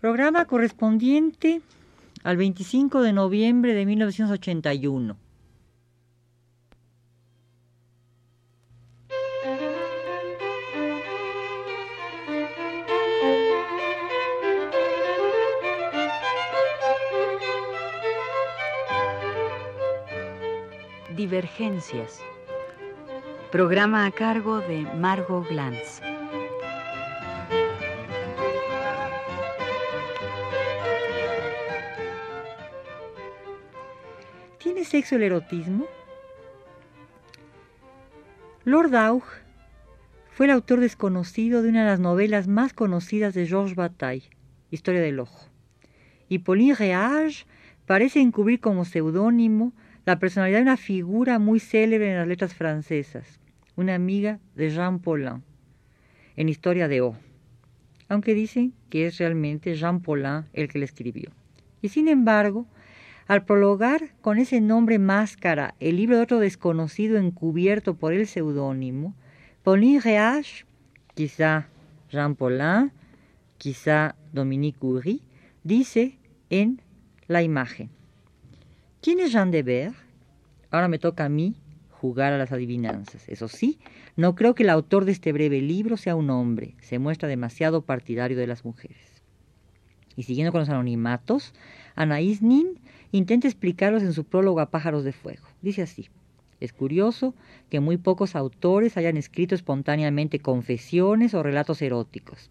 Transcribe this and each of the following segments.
Programa correspondiente al 25 de noviembre de 1981. Divergencias. Programa a cargo de Margot Glantz. Sexo el erotismo? Lord Aug fue el autor desconocido de una de las novelas más conocidas de Georges Bataille, Historia del Ojo. Y Pauline Réage parece encubrir como seudónimo la personalidad de una figura muy célebre en las letras francesas, una amiga de Jean Paulin, en Historia de O, aunque dicen que es realmente Jean Paulin el que la escribió. Y sin embargo, al prologar con ese nombre máscara el libro de otro desconocido encubierto por el seudónimo, Pauline Réage, quizá Jean Paulin, quizá Dominique Curie, dice en la imagen. ¿Quién es Jean de Ver? Ahora me toca a mí jugar a las adivinanzas. Eso sí, no creo que el autor de este breve libro sea un hombre. Se muestra demasiado partidario de las mujeres. Y siguiendo con los anonimatos, Anaïs Nin intenta explicarlos en su prólogo a Pájaros de Fuego. Dice así. Es curioso que muy pocos autores hayan escrito espontáneamente confesiones o relatos eróticos.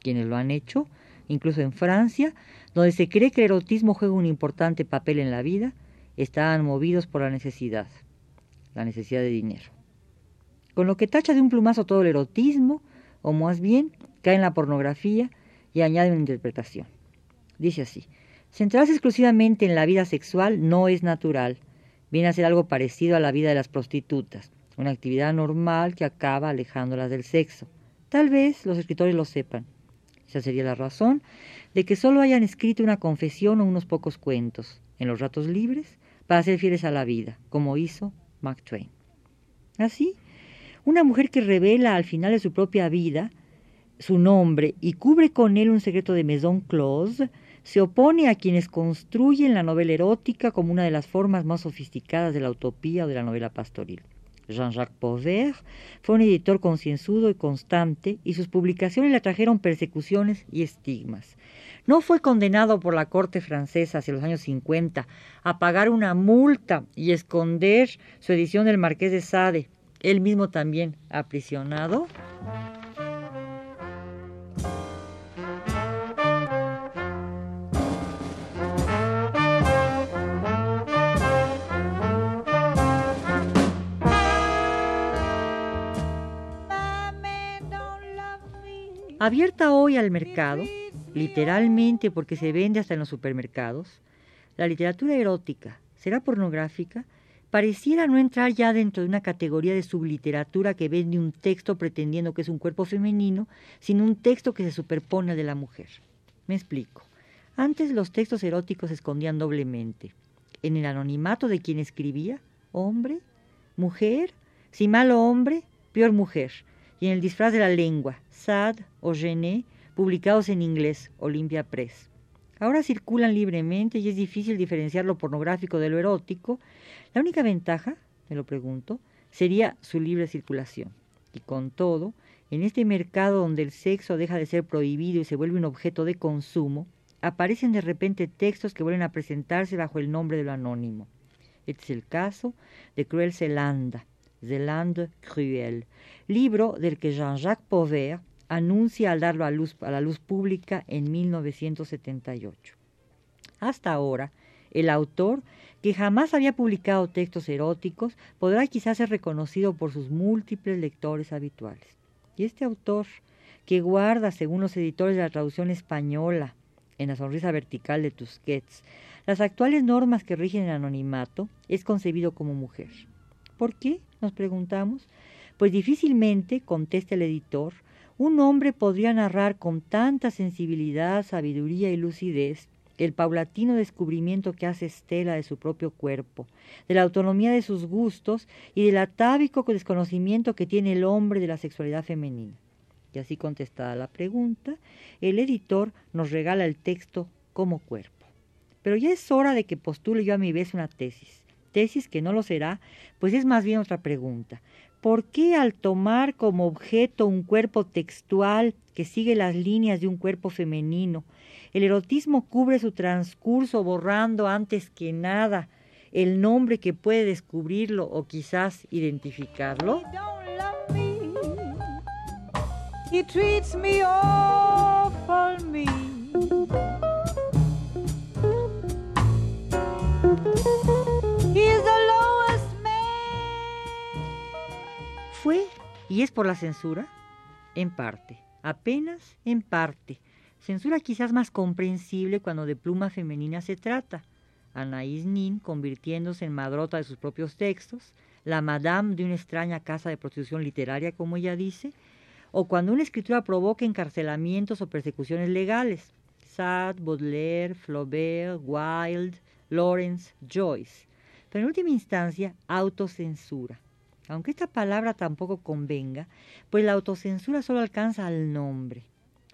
Quienes lo han hecho, incluso en Francia, donde se cree que el erotismo juega un importante papel en la vida, estaban movidos por la necesidad, la necesidad de dinero. Con lo que tacha de un plumazo todo el erotismo, o más bien cae en la pornografía y añade una interpretación. Dice así, centrarse exclusivamente en la vida sexual no es natural, viene a ser algo parecido a la vida de las prostitutas, una actividad normal que acaba alejándolas del sexo. Tal vez los escritores lo sepan. Esa sería la razón de que solo hayan escrito una confesión o unos pocos cuentos, en los ratos libres, para ser fieles a la vida, como hizo Mark Twain. Así, una mujer que revela al final de su propia vida su nombre y cubre con él un secreto de Maison Close, se opone a quienes construyen la novela erótica como una de las formas más sofisticadas de la utopía o de la novela pastoril. Jean-Jacques Pauvert fue un editor concienzudo y constante y sus publicaciones le trajeron persecuciones y estigmas. No fue condenado por la corte francesa hacia los años 50 a pagar una multa y esconder su edición del Marqués de Sade, él mismo también aprisionado. Abierta hoy al mercado, literalmente porque se vende hasta en los supermercados, la literatura erótica, será pornográfica, pareciera no entrar ya dentro de una categoría de subliteratura que vende un texto pretendiendo que es un cuerpo femenino, sino un texto que se superpone de la mujer. Me explico. Antes los textos eróticos se escondían doblemente. En el anonimato de quien escribía, hombre, mujer, si malo hombre, peor mujer, y en el disfraz de la lengua, Sad o Gené, publicados en inglés, Olympia Press. Ahora circulan libremente y es difícil diferenciar lo pornográfico de lo erótico. La única ventaja, me lo pregunto, sería su libre circulación. Y con todo, en este mercado donde el sexo deja de ser prohibido y se vuelve un objeto de consumo, aparecen de repente textos que vuelven a presentarse bajo el nombre de lo anónimo. Este es el caso de Cruel Zelanda, Zelande Cruel, libro del que Jean-Jacques Pauvert anuncia al darlo a, a la luz pública en 1978. Hasta ahora, el autor, que jamás había publicado textos eróticos, podrá quizás ser reconocido por sus múltiples lectores habituales. Y este autor, que guarda, según los editores de la traducción española, en la sonrisa vertical de Tusquets, las actuales normas que rigen el anonimato, es concebido como mujer. ¿Por qué? Nos preguntamos. Pues difícilmente, contesta el editor, un hombre podría narrar con tanta sensibilidad, sabiduría y lucidez el paulatino descubrimiento que hace Estela de su propio cuerpo, de la autonomía de sus gustos y del atávico desconocimiento que tiene el hombre de la sexualidad femenina. Y así contestada la pregunta, el editor nos regala el texto como cuerpo. Pero ya es hora de que postule yo a mi vez una tesis. Tesis que no lo será, pues es más bien otra pregunta. ¿Por qué al tomar como objeto un cuerpo textual que sigue las líneas de un cuerpo femenino, el erotismo cubre su transcurso borrando antes que nada el nombre que puede descubrirlo o quizás identificarlo? ¿Fue y es por la censura? En parte, apenas en parte. Censura quizás más comprensible cuando de pluma femenina se trata. Anaïs Nin convirtiéndose en madrota de sus propios textos, la madame de una extraña casa de prostitución literaria, como ella dice, o cuando una escritura provoca encarcelamientos o persecuciones legales. Sade, Baudelaire, Flaubert, Wilde, Lawrence, Joyce. Pero en última instancia, autocensura. Aunque esta palabra tampoco convenga, pues la autocensura solo alcanza al nombre.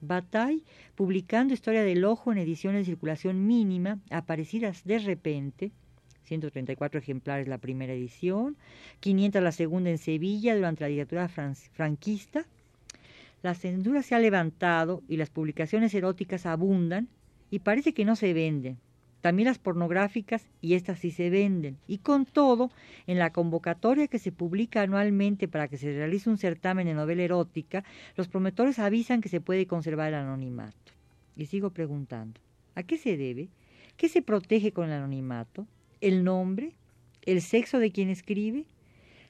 Bataille, publicando Historia del Ojo en ediciones de circulación mínima, aparecidas de repente, 134 ejemplares la primera edición, 500 la segunda en Sevilla durante la dictadura franquista, la censura se ha levantado y las publicaciones eróticas abundan y parece que no se venden, también las pornográficas y estas sí se venden. Y con todo, en la convocatoria que se publica anualmente para que se realice un certamen de novela erótica, los promotores avisan que se puede conservar el anonimato. Y sigo preguntando, ¿a qué se debe? ¿Qué se protege con el anonimato? ¿El nombre? ¿El sexo de quien escribe?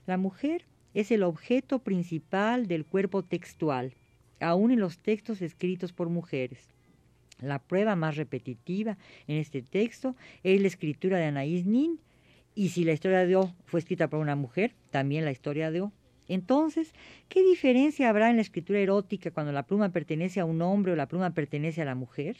La mujer es el objeto principal del cuerpo textual, aún en los textos escritos por mujeres. La prueba más repetitiva en este texto es la escritura de Anaïs Nin, y si la historia de O fue escrita por una mujer, también la historia de O. Entonces, ¿qué diferencia habrá en la escritura erótica cuando la pluma pertenece a un hombre o la pluma pertenece a la mujer?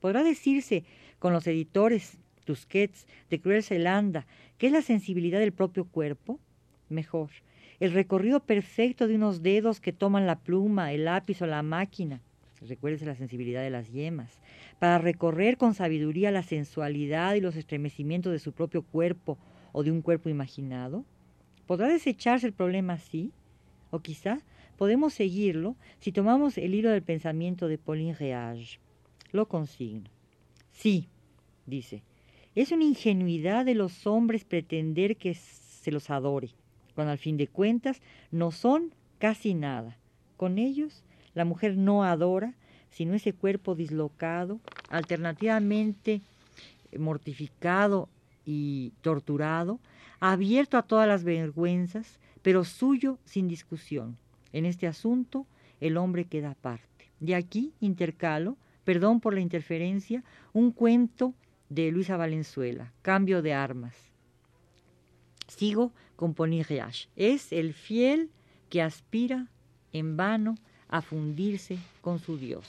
¿Podrá decirse con los editores Tusquets de Cruel Zelanda que es la sensibilidad del propio cuerpo? Mejor, el recorrido perfecto de unos dedos que toman la pluma, el lápiz o la máquina recuérdese la sensibilidad de las yemas, para recorrer con sabiduría la sensualidad y los estremecimientos de su propio cuerpo o de un cuerpo imaginado? ¿Podrá desecharse el problema así? O quizá podemos seguirlo si tomamos el hilo del pensamiento de Pauline Reage. Lo consigno. Sí, dice, es una ingenuidad de los hombres pretender que se los adore, cuando al fin de cuentas no son casi nada. Con ellos la mujer no adora, sino ese cuerpo dislocado, alternativamente mortificado y torturado, abierto a todas las vergüenzas, pero suyo sin discusión. En este asunto el hombre queda aparte. De aquí intercalo, perdón por la interferencia, un cuento de Luisa Valenzuela, Cambio de armas. Sigo con Riach. Es el fiel que aspira en vano a fundirse con su Dios.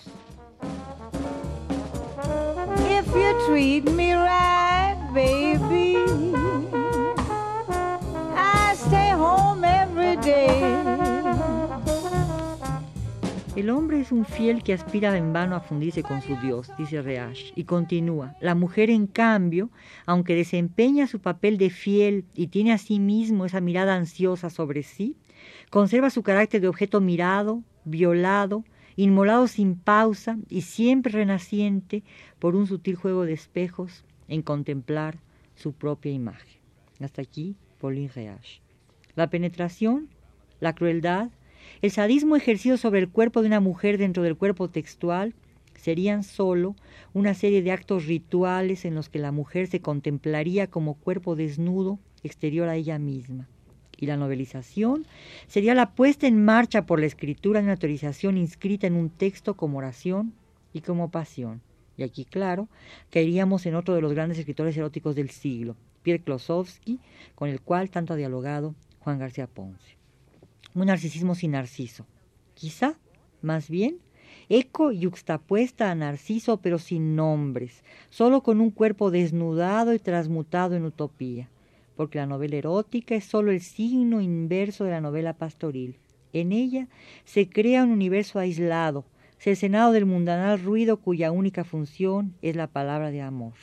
If you treat me right, baby, I stay home every day. El hombre es un fiel que aspira en vano a fundirse con su Dios, dice Reash, y continúa. La mujer, en cambio, aunque desempeña su papel de fiel y tiene a sí mismo esa mirada ansiosa sobre sí, conserva su carácter de objeto mirado, violado, inmolado sin pausa y siempre renaciente por un sutil juego de espejos en contemplar su propia imagen. Hasta aquí, Pauline Reage. La penetración, la crueldad, el sadismo ejercido sobre el cuerpo de una mujer dentro del cuerpo textual serían sólo una serie de actos rituales en los que la mujer se contemplaría como cuerpo desnudo exterior a ella misma y la novelización sería la puesta en marcha por la escritura de una autorización inscrita en un texto como oración y como pasión. Y aquí, claro, caeríamos en otro de los grandes escritores eróticos del siglo, Pierre Klosowski, con el cual tanto ha dialogado Juan García Ponce. Un narcisismo sin narciso. Quizá, más bien, eco yuxtapuesta a Narciso pero sin nombres, solo con un cuerpo desnudado y transmutado en utopía porque la novela erótica es solo el signo inverso de la novela pastoril. En ella se crea un universo aislado, cercenado del mundanal ruido cuya única función es la palabra de amor.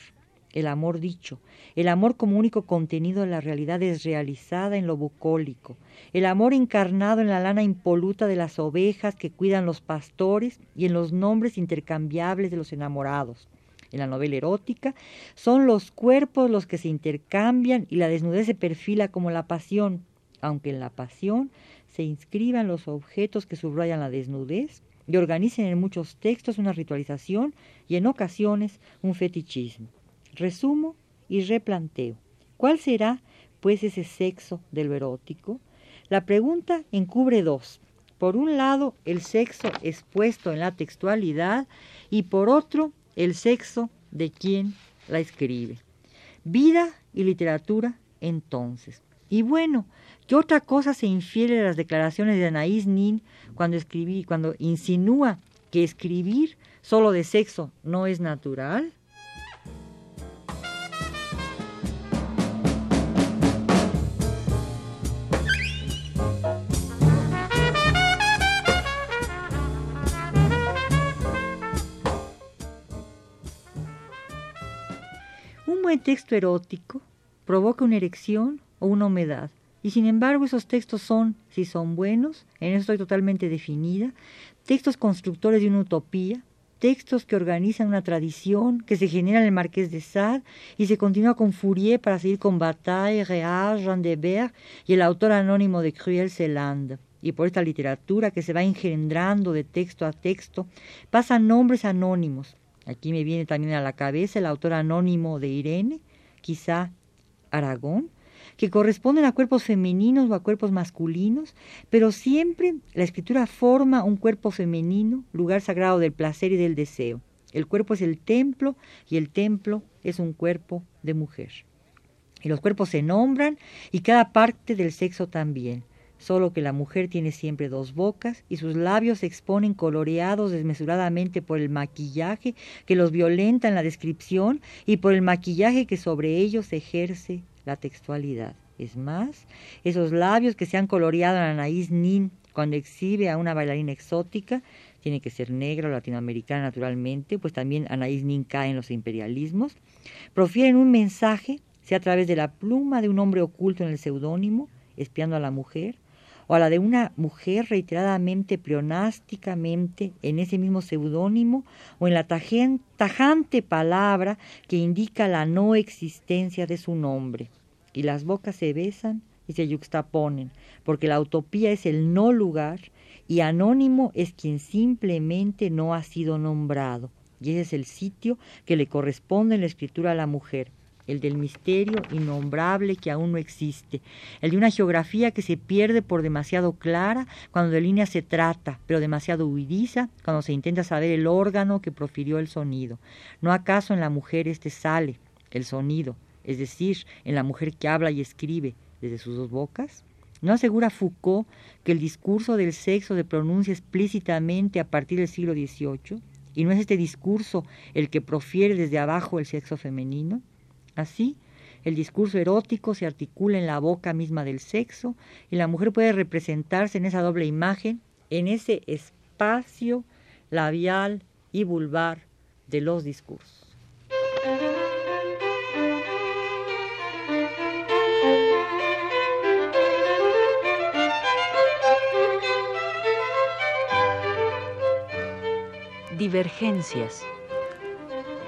El amor dicho, el amor como único contenido de la realidad desrealizada en lo bucólico, el amor encarnado en la lana impoluta de las ovejas que cuidan los pastores y en los nombres intercambiables de los enamorados. En la novela erótica son los cuerpos los que se intercambian y la desnudez se perfila como la pasión, aunque en la pasión se inscriban los objetos que subrayan la desnudez y organicen en muchos textos una ritualización y en ocasiones un fetichismo. Resumo y replanteo. ¿Cuál será, pues, ese sexo de lo erótico? La pregunta encubre dos. Por un lado, el sexo expuesto en la textualidad y por otro, el sexo de quien la escribe. Vida y literatura entonces. Y bueno, ¿qué otra cosa se infiere a las declaraciones de Anaïs Nin cuando, escribí, cuando insinúa que escribir solo de sexo no es natural? Texto erótico provoca una erección o una humedad. Y sin embargo esos textos son, si son buenos, en eso estoy totalmente definida, textos constructores de una utopía, textos que organizan una tradición, que se genera en el Marqués de Sade y se continúa con Fourier para seguir con Bataille, Réal, Jean y el autor anónimo de Cruel Celand. Y por esta literatura que se va engendrando de texto a texto, pasan nombres anónimos, Aquí me viene también a la cabeza el autor anónimo de Irene, quizá Aragón, que corresponden a cuerpos femeninos o a cuerpos masculinos, pero siempre la escritura forma un cuerpo femenino, lugar sagrado del placer y del deseo. El cuerpo es el templo y el templo es un cuerpo de mujer. Y los cuerpos se nombran y cada parte del sexo también solo que la mujer tiene siempre dos bocas y sus labios se exponen coloreados desmesuradamente por el maquillaje que los violenta en la descripción y por el maquillaje que sobre ellos ejerce la textualidad. Es más, esos labios que se han coloreado en Anaís Nin cuando exhibe a una bailarina exótica, tiene que ser negra o latinoamericana naturalmente, pues también Anaís Nin cae en los imperialismos, profieren un mensaje, sea a través de la pluma de un hombre oculto en el seudónimo, espiando a la mujer, o a la de una mujer reiteradamente pleonásticamente en ese mismo seudónimo o en la tajante palabra que indica la no existencia de su nombre. Y las bocas se besan y se yuxtaponen, porque la utopía es el no lugar y anónimo es quien simplemente no ha sido nombrado. Y ese es el sitio que le corresponde en la escritura a la mujer el del misterio innombrable que aún no existe, el de una geografía que se pierde por demasiado clara cuando de línea se trata, pero demasiado huidiza cuando se intenta saber el órgano que profirió el sonido. ¿No acaso en la mujer este sale, el sonido, es decir, en la mujer que habla y escribe desde sus dos bocas? ¿No asegura Foucault que el discurso del sexo se pronuncia explícitamente a partir del siglo XVIII? ¿Y no es este discurso el que profiere desde abajo el sexo femenino? Así, el discurso erótico se articula en la boca misma del sexo y la mujer puede representarse en esa doble imagen, en ese espacio labial y vulvar de los discursos. Divergencias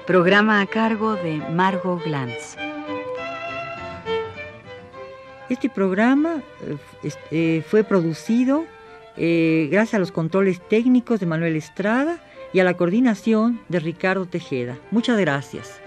Programa a cargo de Margot Glantz. Este programa eh, eh, fue producido eh, gracias a los controles técnicos de Manuel Estrada y a la coordinación de Ricardo Tejeda. Muchas gracias.